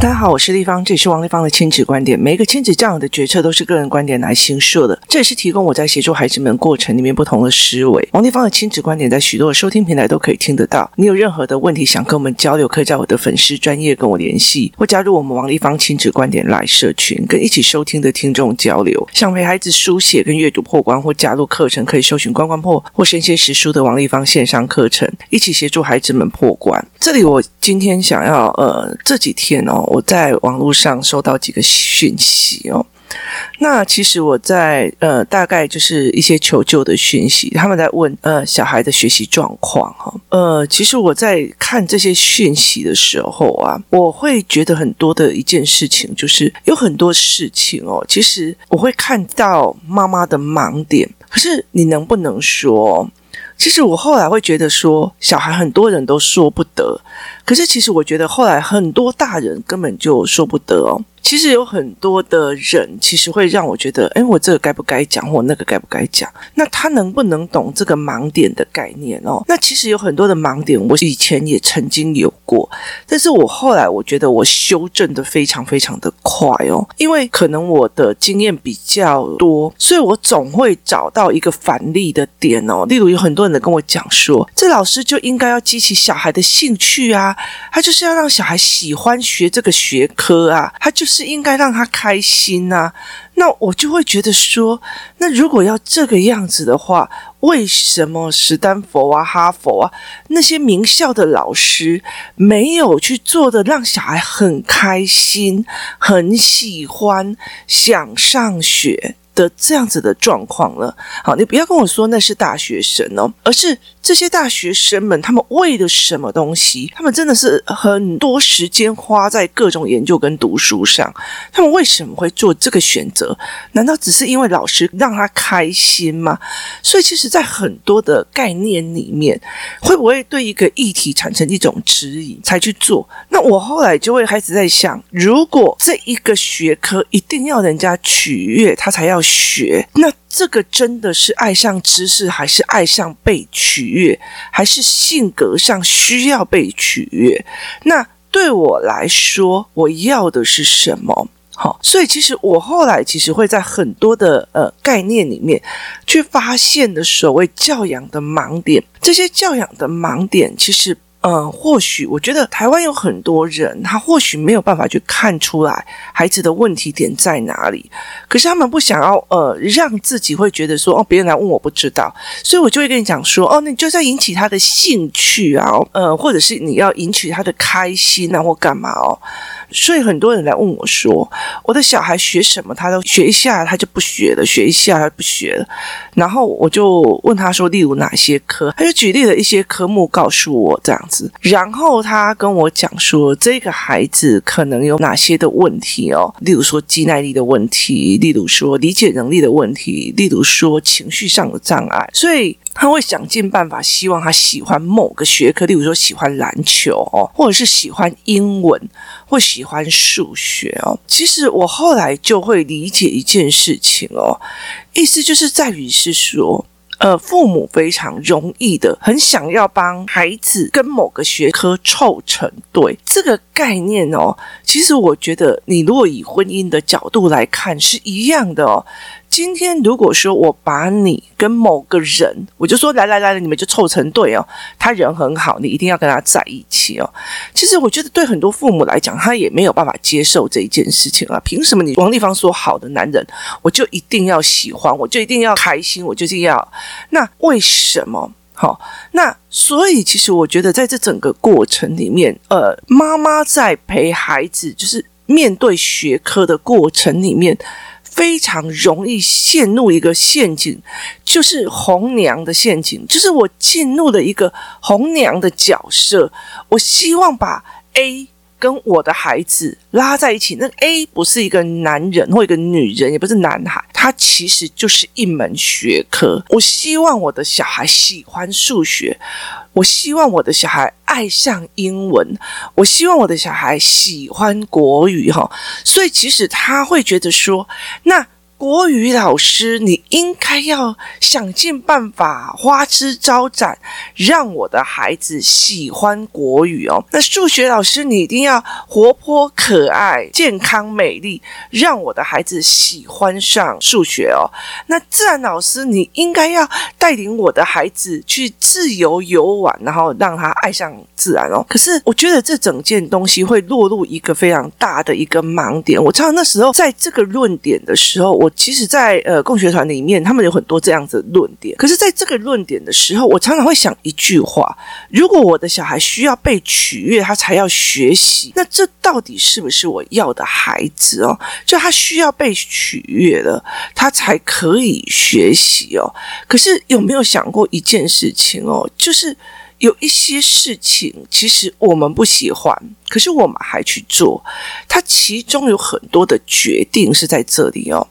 大家好，我是丽芳，这里是王立芳的亲子观点。每一个亲子这样的决策都是个人观点来形设的，这也是提供我在协助孩子们过程里面不同的思维。王立芳的亲子观点在许多的收听平台都可以听得到。你有任何的问题想跟我们交流，可以在我的粉丝专业跟我联系，或加入我们王立芳亲子观点来社群，跟一起收听的听众交流。想陪孩子书写跟阅读破关，或加入课程，可以搜寻关关破或神仙识书的王立芳线上课程，一起协助孩子们破关。这里我今天想要呃这几天哦。我在网络上收到几个讯息哦，那其实我在呃大概就是一些求救的讯息，他们在问呃小孩的学习状况哈，呃其实我在看这些讯息的时候啊，我会觉得很多的一件事情，就是有很多事情哦，其实我会看到妈妈的盲点，可是你能不能说？其实我后来会觉得说，小孩很多人都说不得，可是其实我觉得后来很多大人根本就说不得哦。其实有很多的人，其实会让我觉得，哎，我这个该不该讲，或那个该不该讲？那他能不能懂这个盲点的概念哦？那其实有很多的盲点，我以前也曾经有过，但是我后来我觉得我修正的非常非常的快哦，因为可能我的经验比较多，所以我总会找到一个反例的点哦。例如有很多人跟我讲说，这老师就应该要激起小孩的兴趣啊，他就是要让小孩喜欢学这个学科啊，他就。是应该让他开心呐，那我就会觉得说，那如果要这个样子的话，为什么史丹佛啊、哈佛啊那些名校的老师没有去做的让小孩很开心、很喜欢、想上学？的这样子的状况了？好，你不要跟我说那是大学生哦，而是。这些大学生们，他们为了什么东西？他们真的是很多时间花在各种研究跟读书上。他们为什么会做这个选择？难道只是因为老师让他开心吗？所以，其实，在很多的概念里面，会不会对一个议题产生一种质疑才去做？那我后来就会开始在想：如果这一个学科一定要人家取悦他才要学，那这个真的是爱上知识，还是爱上被取悦，还是性格上需要被取悦？那对我来说，我要的是什么？好，所以其实我后来其实会在很多的呃概念里面去发现的所谓教养的盲点，这些教养的盲点其实。嗯，或许我觉得台湾有很多人，他或许没有办法去看出来孩子的问题点在哪里，可是他们不想要呃让自己会觉得说哦，别人来问我不知道，所以我就会跟你讲说哦，那你就在引起他的兴趣啊，呃，或者是你要引起他的开心啊，或干嘛哦。所以很多人来问我说：“我的小孩学什么？他都学一下，他就不学了；学一下，他不学了。”然后我就问他说：“例如哪些科？”他就举例了一些科目告诉我这样然后他跟我讲说：“这个孩子可能有哪些的问题哦？例如说肌耐力的问题，例如说理解能力的问题，例如说情绪上的障碍。”所以。他会想尽办法，希望他喜欢某个学科，例如说喜欢篮球哦，或者是喜欢英文，或喜欢数学哦。其实我后来就会理解一件事情哦，意思就是在于是说。呃，父母非常容易的，很想要帮孩子跟某个学科凑成对这个概念哦。其实我觉得，你如果以婚姻的角度来看，是一样的哦。今天如果说我把你跟某个人，我就说来来来，你们就凑成对哦。他人很好，你一定要跟他在一起哦。其实我觉得，对很多父母来讲，他也没有办法接受这一件事情啊。凭什么你王丽芳说好的男人，我就一定要喜欢，我就一定要开心，我就是要？那为什么？好，那所以其实我觉得，在这整个过程里面，呃，妈妈在陪孩子，就是面对学科的过程里面。非常容易陷入一个陷阱，就是红娘的陷阱，就是我进入了一个红娘的角色，我希望把 A 跟我的孩子拉在一起。那 A 不是一个男人或一个女人，也不是男孩，他其实就是一门学科。我希望我的小孩喜欢数学。我希望我的小孩爱上英文，我希望我的小孩喜欢国语哈，所以其实他会觉得说，那国语老师，你应该要想尽办法，花枝招展，让我的孩子喜欢国语哦。那数学老师，你一定要活泼可爱、健康美丽，让我的孩子喜欢上数学哦。那自然老师，你应该要带领我的孩子去自由游玩，然后让他爱上自然哦。可是我觉得这整件东西会落入一个非常大的一个盲点。我知道那时候在这个论点的时候，我。其实在，呃共学团里面，他们有很多这样子的论点。可是，在这个论点的时候，我常常会想一句话：如果我的小孩需要被取悦，他才要学习，那这到底是不是我要的孩子哦？就他需要被取悦了，他才可以学习哦。可是有没有想过一件事情哦？就是。有一些事情，其实我们不喜欢，可是我们还去做，它其中有很多的决定是在这里哦。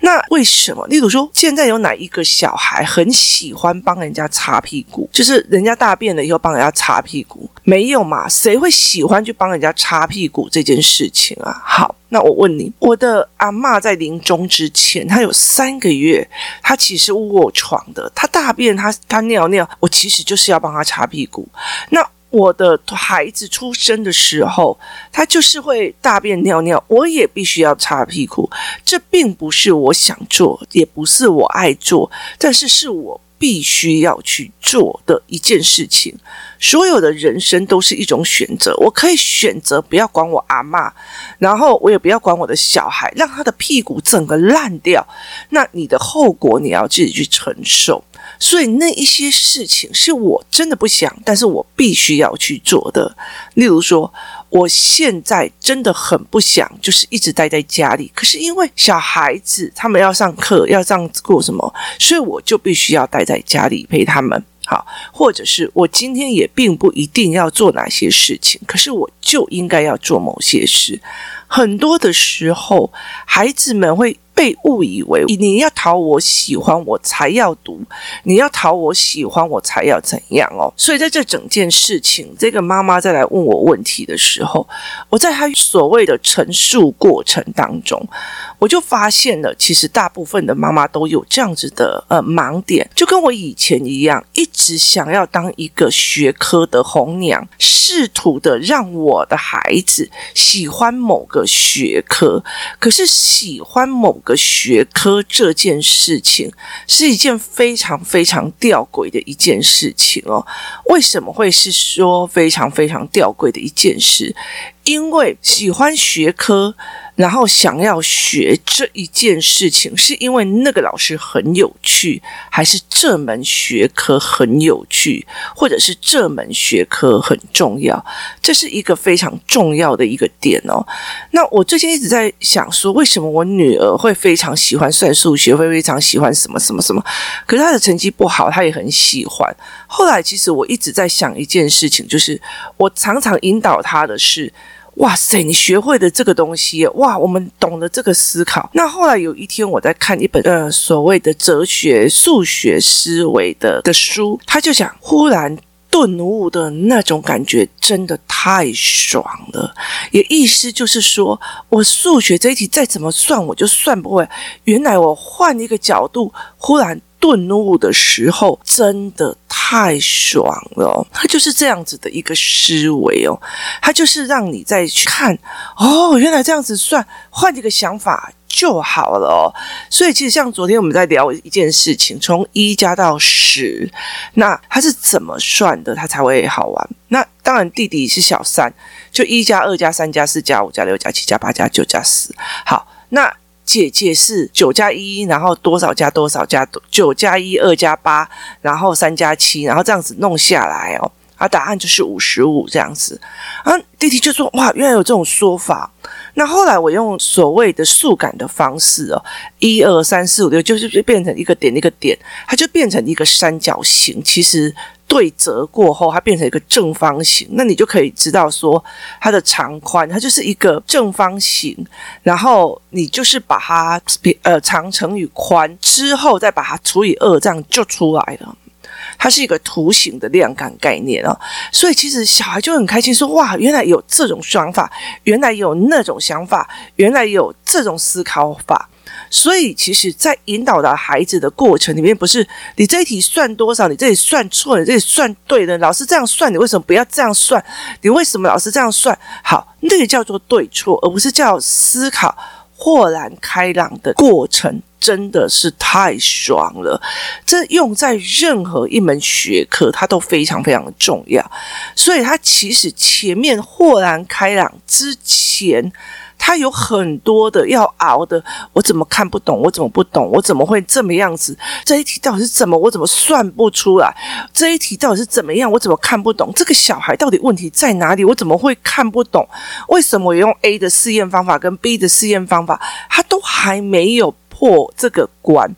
那为什么？例如说，现在有哪一个小孩很喜欢帮人家擦屁股？就是人家大便了以后帮人家擦屁股，没有嘛？谁会喜欢去帮人家擦屁股这件事情啊？好。那我问你，我的阿嬷在临终之前，她有三个月，她其实卧床的，她大便，她她尿尿，我其实就是要帮她擦屁股。那我的孩子出生的时候，他就是会大便尿尿，我也必须要擦屁股。这并不是我想做，也不是我爱做，但是是我。必须要去做的一件事情，所有的人生都是一种选择。我可以选择不要管我阿嬷，然后我也不要管我的小孩，让他的屁股整个烂掉。那你的后果你要自己去承受。所以那一些事情是我真的不想，但是我必须要去做的。例如说。我现在真的很不想，就是一直待在家里。可是因为小孩子他们要上课，要这样过什么，所以我就必须要待在家里陪他们。好，或者是我今天也并不一定要做哪些事情，可是我就应该要做某些事。很多的时候，孩子们会。被误以为你要讨我喜欢，我才要读；你要讨我喜欢，我才要怎样哦。所以在这整件事情，这个妈妈再来问我问题的时候，我在她所谓的陈述过程当中，我就发现了，其实大部分的妈妈都有这样子的呃盲点，就跟我以前一样，一直想要当一个学科的红娘，试图的让我的孩子喜欢某个学科，可是喜欢某个。学科这件事情是一件非常非常吊诡的一件事情哦。为什么会是说非常非常吊诡的一件事？因为喜欢学科。然后想要学这一件事情，是因为那个老师很有趣，还是这门学科很有趣，或者是这门学科很重要？这是一个非常重要的一个点哦。那我最近一直在想说，为什么我女儿会非常喜欢算数学，会非常喜欢什么什么什么？可是她的成绩不好，她也很喜欢。后来其实我一直在想一件事情，就是我常常引导她的是。哇塞！你学会的这个东西，哇，我们懂得这个思考。那后来有一天，我在看一本呃所谓的哲学、数学思维的的书，他就想，忽然顿悟的那种感觉，真的太爽了。也意思就是说，我数学这一题再怎么算，我就算不会。原来我换一个角度，忽然。顿悟的时候真的太爽了，它就是这样子的一个思维哦，它就是让你再去看哦，原来这样子算，换一个想法就好了哦。所以其实像昨天我们在聊一件事情，从一加到十，那它是怎么算的，它才会好玩？那当然弟弟是小三，就一加二加三加四加五加六加七加八加九加十。好，那。姐姐是九加一，然后多少加多少加多九加一，二加八，然后三加七，然后这样子弄下来哦，啊，答案就是五十五这样子。啊，弟弟就说哇，原来有这种说法。那后来我用所谓的数感的方式哦，一二三四五六，就是就变成一个点一个点，它就变成一个三角形。其实。对折过后，它变成一个正方形，那你就可以知道说它的长宽，它就是一个正方形，然后你就是把它呃长乘以宽之后，再把它除以二，这样就出来了。它是一个图形的量感概念哦。所以其实小孩就很开心说，哇，原来有这种想法，原来有那种想法，原来有这种思考法。所以，其实，在引导的孩子的过程里面，不是你这一题算多少，你这里算错了，这里算对了。老师这样算，你为什么不要这样算？你为什么老师这样算？好，那个叫做对错，而不是叫思考豁然开朗的过程，真的是太爽了。这用在任何一门学科，它都非常非常的重要。所以，它其实前面豁然开朗之前。他有很多的要熬的，我怎么看不懂？我怎么不懂？我怎么会这么样子？这一题到底是怎么？我怎么算不出来？这一题到底是怎么样？我怎么看不懂？这个小孩到底问题在哪里？我怎么会看不懂？为什么我用 A 的试验方法跟 B 的试验方法，他都还没有破这个关？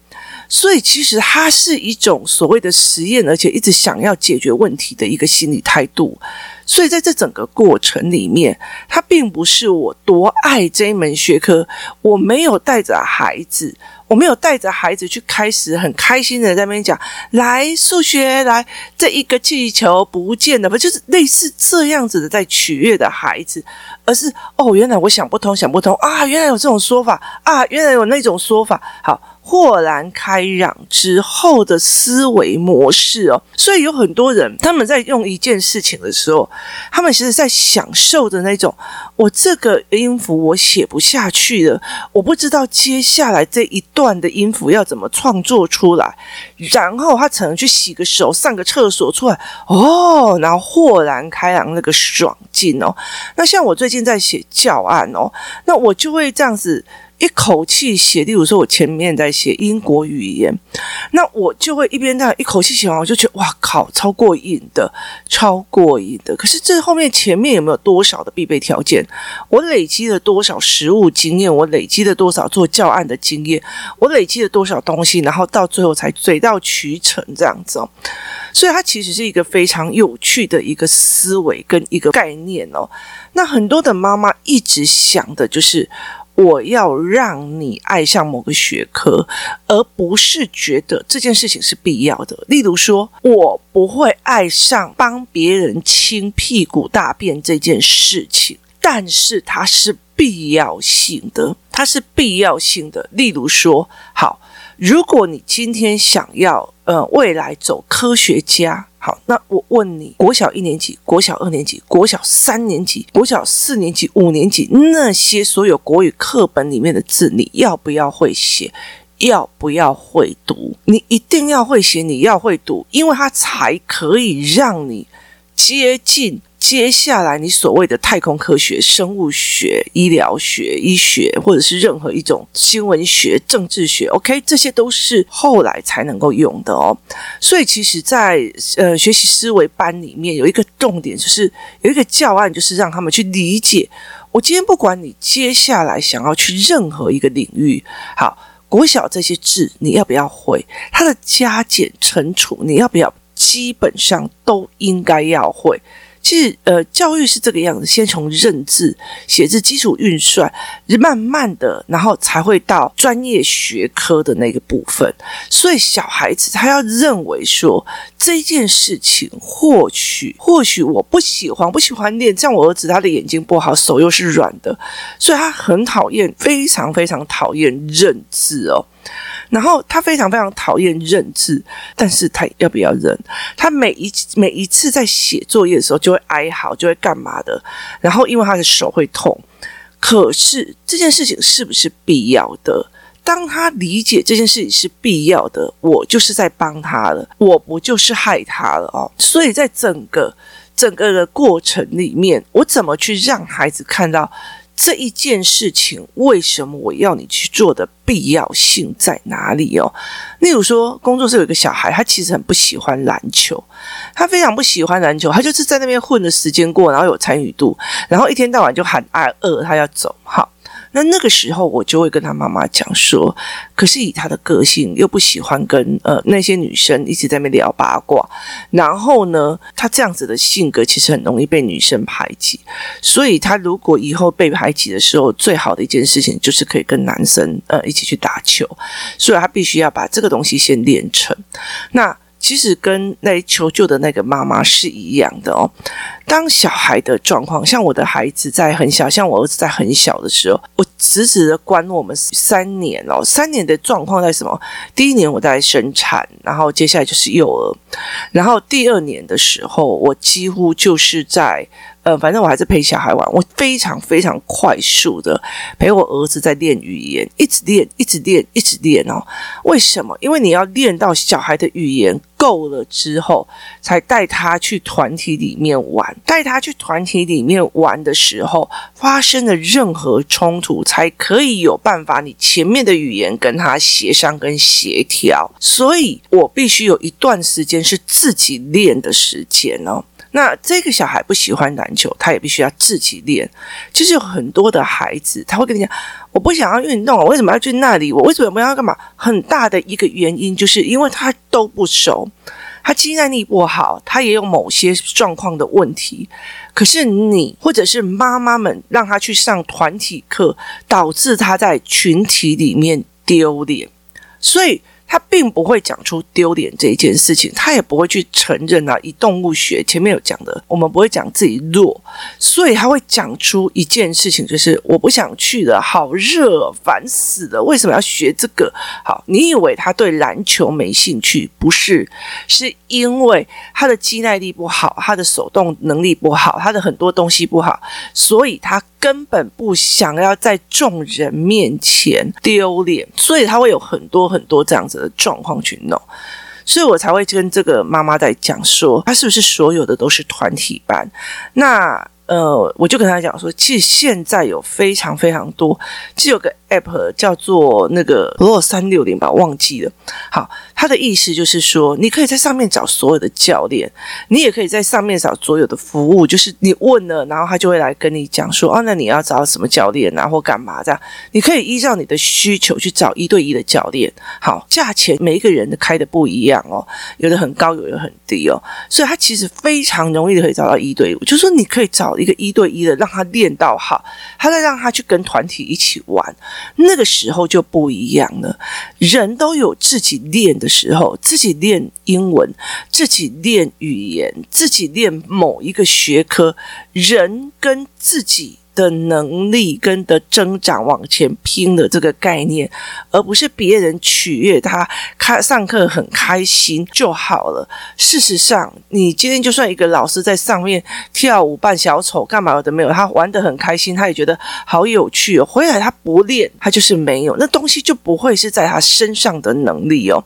所以其实它是一种所谓的实验，而且一直想要解决问题的一个心理态度。所以在这整个过程里面，它并不是我多爱这一门学科，我没有带着孩子，我没有带着孩子去开始很开心的在那边讲，来数学来这一个气球不见了，不就是类似这样子的在取悦的孩子，而是哦，原来我想不通，想不通啊，原来有这种说法啊，原来有那种说法，好。豁然开朗之后的思维模式哦，所以有很多人他们在用一件事情的时候，他们其实在享受的那种，我这个音符我写不下去了，我不知道接下来这一段的音符要怎么创作出来，然后他可能去洗个手、上个厕所出来，哦，然后豁然开朗那个爽劲哦。那像我最近在写教案哦，那我就会这样子。一口气写，例如说，我前面在写英国语言，那我就会一边这样一口气写完，我就觉得哇靠，超过瘾的，超过瘾的。可是这后面前面有没有多少的必备条件？我累积了多少实务经验？我累积了多少做教案的经验？我累积了多少东西？然后到最后才水到渠成这样子哦。所以它其实是一个非常有趣的一个思维跟一个概念哦。那很多的妈妈一直想的就是。我要让你爱上某个学科，而不是觉得这件事情是必要的。例如说，我不会爱上帮别人清屁股大便这件事情，但是它是必要性的，它是必要性的。例如说，好，如果你今天想要，呃，未来走科学家。好，那我问你，国小一年级、国小二年级、国小三年级、国小四年级、五年级那些所有国语课本里面的字，你要不要会写？要不要会读？你一定要会写，你要会读，因为它才可以让你接近。接下来，你所谓的太空科学、生物学、医疗学、医学，或者是任何一种新闻学、政治学，OK，这些都是后来才能够用的哦。所以，其实在，在呃学习思维班里面，有一个重点，就是有一个教案，就是让他们去理解。我今天不管你接下来想要去任何一个领域，好，国小这些字你要不要会？它的加减乘除你要不要？基本上都应该要会。其实，呃，教育是这个样子，先从认字、写字基础运算，慢慢的，然后才会到专业学科的那个部分。所以，小孩子他要认为说这件事情，或许或许我不喜欢，不喜欢练。像我儿子，他的眼睛不好，手又是软的，所以他很讨厌，非常非常讨厌认字哦。然后他非常非常讨厌认字，但是他要不要认？他每一每一次在写作业的时候就会哀嚎，就会干嘛的？然后因为他的手会痛，可是这件事情是不是必要的？当他理解这件事情是必要的，我就是在帮他了，我不就是害他了哦？所以在整个整个的过程里面，我怎么去让孩子看到？这一件事情，为什么我要你去做的必要性在哪里哦？例如说，工作室有一个小孩，他其实很不喜欢篮球，他非常不喜欢篮球，他就是在那边混的时间过，然后有参与度，然后一天到晚就喊啊饿，他要走，好。那那个时候，我就会跟他妈妈讲说，可是以他的个性，又不喜欢跟呃那些女生一直在那边聊八卦，然后呢，他这样子的性格其实很容易被女生排挤，所以他如果以后被排挤的时候，最好的一件事情就是可以跟男生呃一起去打球，所以他必须要把这个东西先练成。那其实跟那求救的那个妈妈是一样的哦。当小孩的状况，像我的孩子在很小，像我儿子在很小的时候，我直直的关我们三年哦。三年的状况在什么？第一年我在生产，然后接下来就是幼儿，然后第二年的时候，我几乎就是在。呃，反正我还是陪小孩玩，我非常非常快速的陪我儿子在练语言，一直练，一直练，一直练哦。为什么？因为你要练到小孩的语言够了之后，才带他去团体里面玩。带他去团体里面玩的时候，发生的任何冲突，才可以有办法你前面的语言跟他协商跟协调。所以我必须有一段时间是自己练的时间哦。那这个小孩不喜欢篮球，他也必须要自己练。其实有很多的孩子，他会跟你讲：“我不想要运动，我为什么要去那里？我为什么要干嘛？”很大的一个原因就是因为他都不熟，他记忆能力不好，他也有某些状况的问题。可是你或者是妈妈们让他去上团体课，导致他在群体里面丢脸，所以。他并不会讲出丢脸这一件事情，他也不会去承认啊。以动物学前面有讲的，我们不会讲自己弱，所以他会讲出一件事情，就是我不想去了，好热，烦死了，为什么要学这个？好，你以为他对篮球没兴趣？不是，是因为他的肌耐力不好，他的手动能力不好，他的很多东西不好，所以他。根本不想要在众人面前丢脸，所以他会有很多很多这样子状况去弄，所以我才会跟这个妈妈在讲说，他是不是所有的都是团体班？那呃，我就跟他讲说，其实现在有非常非常多，其实有个。app 叫做那个 Pro 三六零吧，忘记了。好，它的意思就是说，你可以在上面找所有的教练，你也可以在上面找所有的服务，就是你问了，然后他就会来跟你讲说，哦，那你要找什么教练啊，或干嘛这样？你可以依照你的需求去找一对一的教练。好，价钱每一个人的开的不一样哦，有的很高，有的很低哦，所以他其实非常容易可以找到一对一，就是说你可以找一个一对一的，让他练到好，他再让他去跟团体一起玩。那个时候就不一样了，人都有自己练的时候，自己练英文，自己练语言，自己练某一个学科，人跟自己。的能力跟的增长往前拼的这个概念，而不是别人取悦他，开上课很开心就好了。事实上，你今天就算一个老师在上面跳舞扮小丑干嘛的没有，他玩得很开心，他也觉得好有趣哦。回来他不练，他就是没有，那东西就不会是在他身上的能力哦。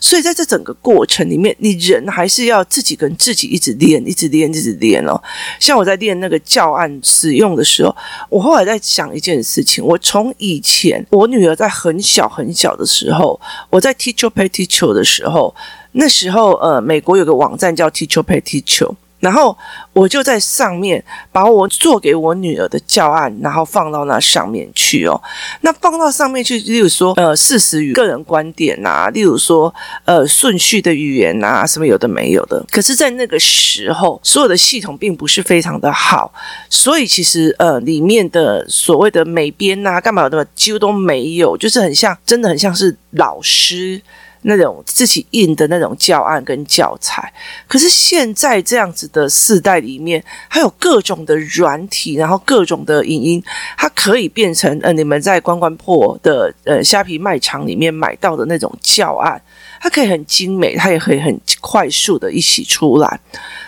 所以在这整个过程里面，你人还是要自己跟自己一直练，一直练，一直练哦。像我在练那个教案使用的时候。我后来在想一件事情，我从以前我女儿在很小很小的时候，我在 Teacher Pay Teacher 的时候，那时候呃，美国有个网站叫 Teacher Pay Teacher。然后我就在上面把我做给我女儿的教案，然后放到那上面去哦。那放到上面去，例如说呃事实与个人观点呐，例如说呃顺序的语言呐，什么有的没有的。可是，在那个时候，所有的系统并不是非常的好，所以其实呃里面的所谓的美编呐，干嘛的几乎都没有，就是很像，真的很像是老师。那种自己印的那种教案跟教材，可是现在这样子的世代里面，还有各种的软体，然后各种的影音，它可以变成呃，你们在关关破的呃虾皮卖场里面买到的那种教案，它可以很精美，它也可以很快速的一起出来。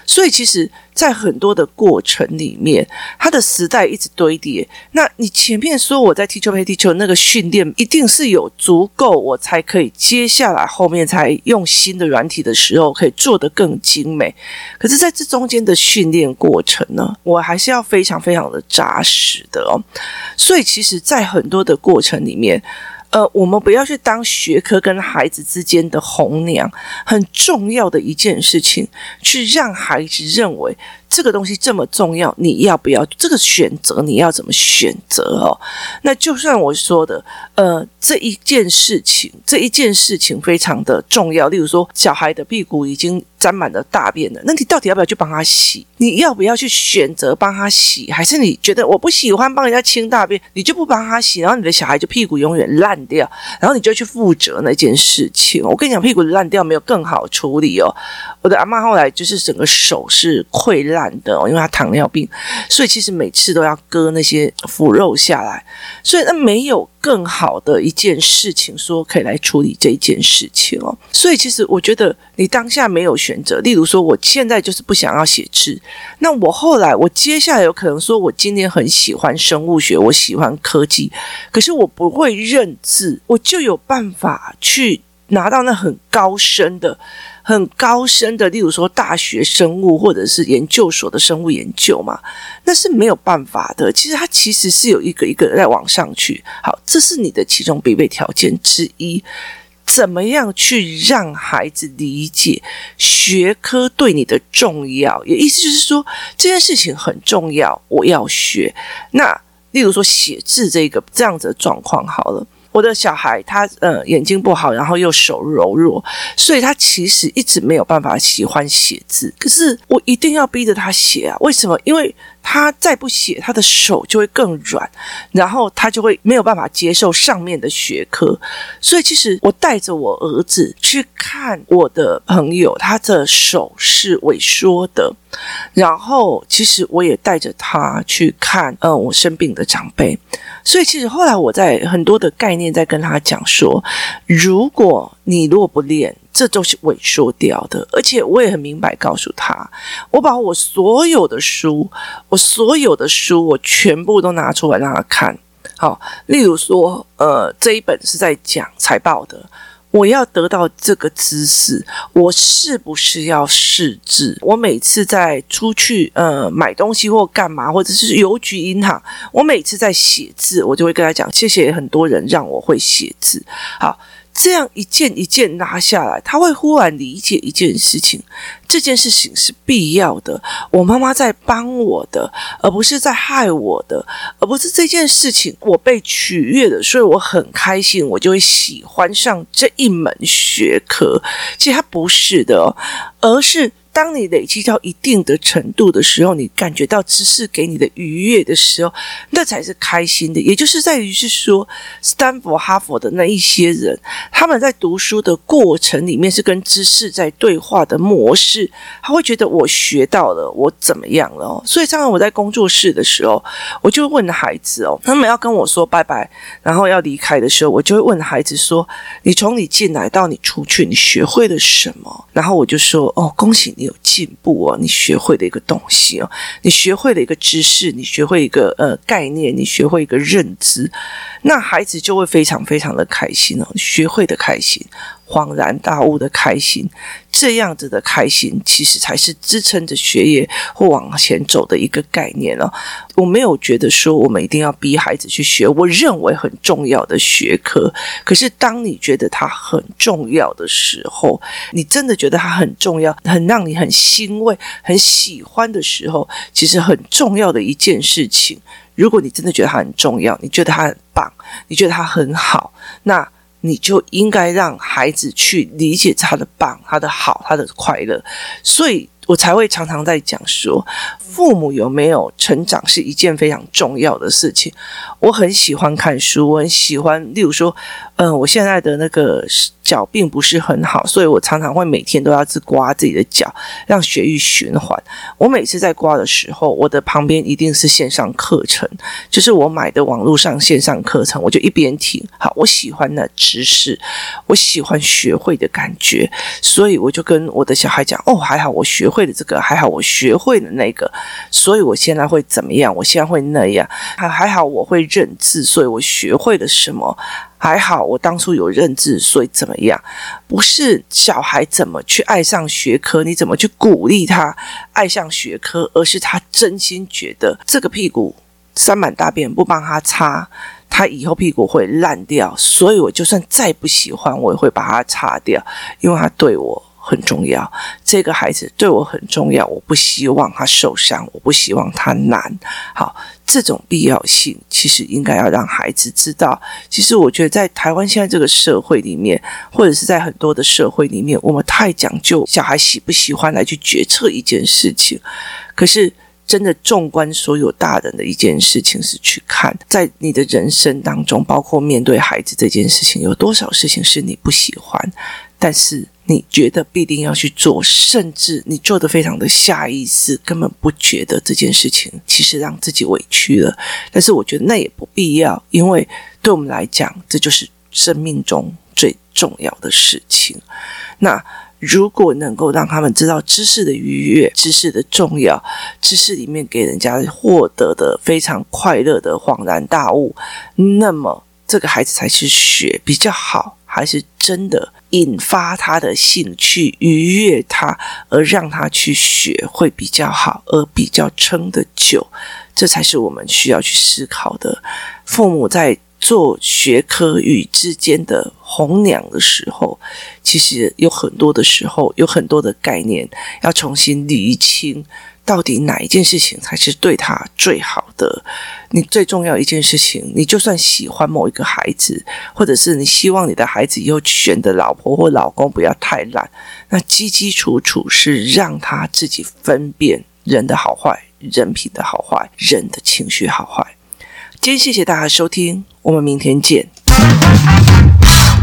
所以，其实，在很多的过程里面，它的时代一直堆叠。那你前面说我在 Teacher Pay Teacher 那个训练，一定是有足够，我才可以接下来后面才用新的软体的时候，可以做得更精美。可是，在这中间的训练过程呢，我还是要非常非常的扎实的哦。所以，其实，在很多的过程里面。呃，我们不要去当学科跟孩子之间的红娘，很重要的一件事情，去让孩子认为这个东西这么重要，你要不要这个选择？你要怎么选择哦？那就算我说的，呃，这一件事情，这一件事情非常的重要。例如说，小孩的屁股已经沾满了大便了，那你到底要不要去帮他洗？你要不要去选择帮他洗？还是你觉得我不喜欢帮人家清大便，你就不帮他洗？然后你的小孩就屁股永远烂掉，然后你就去负责那件事情。我跟你讲，屁股烂掉没有更好处理哦。我的阿妈后来就是整个手是溃烂的哦，因为他糖尿病，所以其实每次都要割那些腐肉下来，所以那没有更好的一件事情说可以来处理这一件事情哦。所以其实我觉得你当下没有选择，例如说我现在就是不想要写字，那我后来我接下来有可能说我今天很喜欢生物学，我喜欢科技，可是我不会认字，我就有办法去拿到那很高深的。很高深的，例如说大学生物或者是研究所的生物研究嘛，那是没有办法的。其实它其实是有一个一个在往上去。好，这是你的其中必备条件之一。怎么样去让孩子理解学科对你的重要？也意思就是说这件事情很重要，我要学。那例如说写字这个这样子的状况，好了。我的小孩他呃眼睛不好，然后又手柔弱，所以他其实一直没有办法喜欢写字。可是我一定要逼着他写啊！为什么？因为他再不写，他的手就会更软，然后他就会没有办法接受上面的学科。所以其实我带着我儿子去看我的朋友，他的手是萎缩的。然后其实我也带着他去看，嗯、我生病的长辈。所以其实后来我在很多的概念在跟他讲说，如果你如果不练，这都是萎缩掉的。而且我也很明白告诉他，我把我所有的书，我所有的书，我全部都拿出来让他看。好，例如说，呃，这一本是在讲财报的。我要得到这个知识，我是不是要识字？我每次在出去呃买东西或干嘛，或者是邮局银行，我每次在写字，我就会跟他讲：谢谢很多人让我会写字。好。这样一件一件拿下来，他会忽然理解一件事情，这件事情是必要的。我妈妈在帮我的，而不是在害我的，而不是这件事情我被取悦的，所以我很开心，我就会喜欢上这一门学科。其实他不是的哦，而是。当你累积到一定的程度的时候，你感觉到知识给你的愉悦的时候，那才是开心的。也就是在于是说，斯坦福、哈佛的那一些人，他们在读书的过程里面是跟知识在对话的模式，他会觉得我学到了，我怎么样了。所以，常常我在工作室的时候，我就问孩子哦，他们要跟我说拜拜，然后要离开的时候，我就会问孩子说：“你从你进来到你出去，你学会了什么？”然后我就说：“哦，恭喜你。”有进步哦，你学会的一个东西哦，你学会的一个知识，你学会一个呃概念，你学会一个认知，那孩子就会非常非常的开心哦，学会的开心。恍然大悟的开心，这样子的开心，其实才是支撑着学业或往前走的一个概念哦。我没有觉得说我们一定要逼孩子去学我认为很重要的学科，可是当你觉得它很重要的时候，你真的觉得它很重要，很让你很欣慰、很喜欢的时候，其实很重要的一件事情，如果你真的觉得它很重要，你觉得它很棒，你觉得它很好，那。你就应该让孩子去理解他的棒、他的好、他的快乐，所以我才会常常在讲说，父母有没有成长是一件非常重要的事情。我很喜欢看书，我很喜欢，例如说，嗯、我现在的那个。脚并不是很好，所以我常常会每天都要去刮自己的脚，让血液循环。我每次在刮的时候，我的旁边一定是线上课程，就是我买的网络上线上课程，我就一边听。好，我喜欢那知识，我喜欢学会的感觉，所以我就跟我的小孩讲：哦，还好我学会了这个，还好我学会了那个，所以我现在会怎么样？我现在会那样，还还好我会认字，所以我学会了什么。还好，我当初有认字，所以怎么样？不是小孩怎么去爱上学科，你怎么去鼓励他爱上学科，而是他真心觉得这个屁股塞满大便，不帮他擦，他以后屁股会烂掉。所以我就算再不喜欢，我也会把它擦掉，因为他对我很重要，这个孩子对我很重要，我不希望他受伤，我不希望他难。好，这种必要性其实应该要让孩子知道。其实我觉得在台湾现在这个社会里面，或者是在很多的社会里面，我们太讲究小孩喜不喜欢来去决策一件事情，可是。真的纵观所有大人的一件事情，是去看在你的人生当中，包括面对孩子这件事情，有多少事情是你不喜欢，但是你觉得必定要去做，甚至你做的非常的下意识，根本不觉得这件事情其实让自己委屈了。但是我觉得那也不必要，因为对我们来讲，这就是生命中最重要的事情。那。如果能够让他们知道知识的愉悦、知识的重要、知识里面给人家获得的非常快乐的恍然大悟，那么这个孩子才是学比较好，还是真的引发他的兴趣、愉悦他，而让他去学会比较好，而比较撑得久，这才是我们需要去思考的。父母在。做学科与之间的红娘的时候，其实有很多的时候，有很多的概念要重新理清，到底哪一件事情才是对他最好的？你最重要一件事情，你就算喜欢某一个孩子，或者是你希望你的孩子以后选的老婆或老公不要太烂，那基基础础是让他自己分辨人的好坏、人品的好坏、人的情绪好坏。今天谢谢大家收听，我们明天见。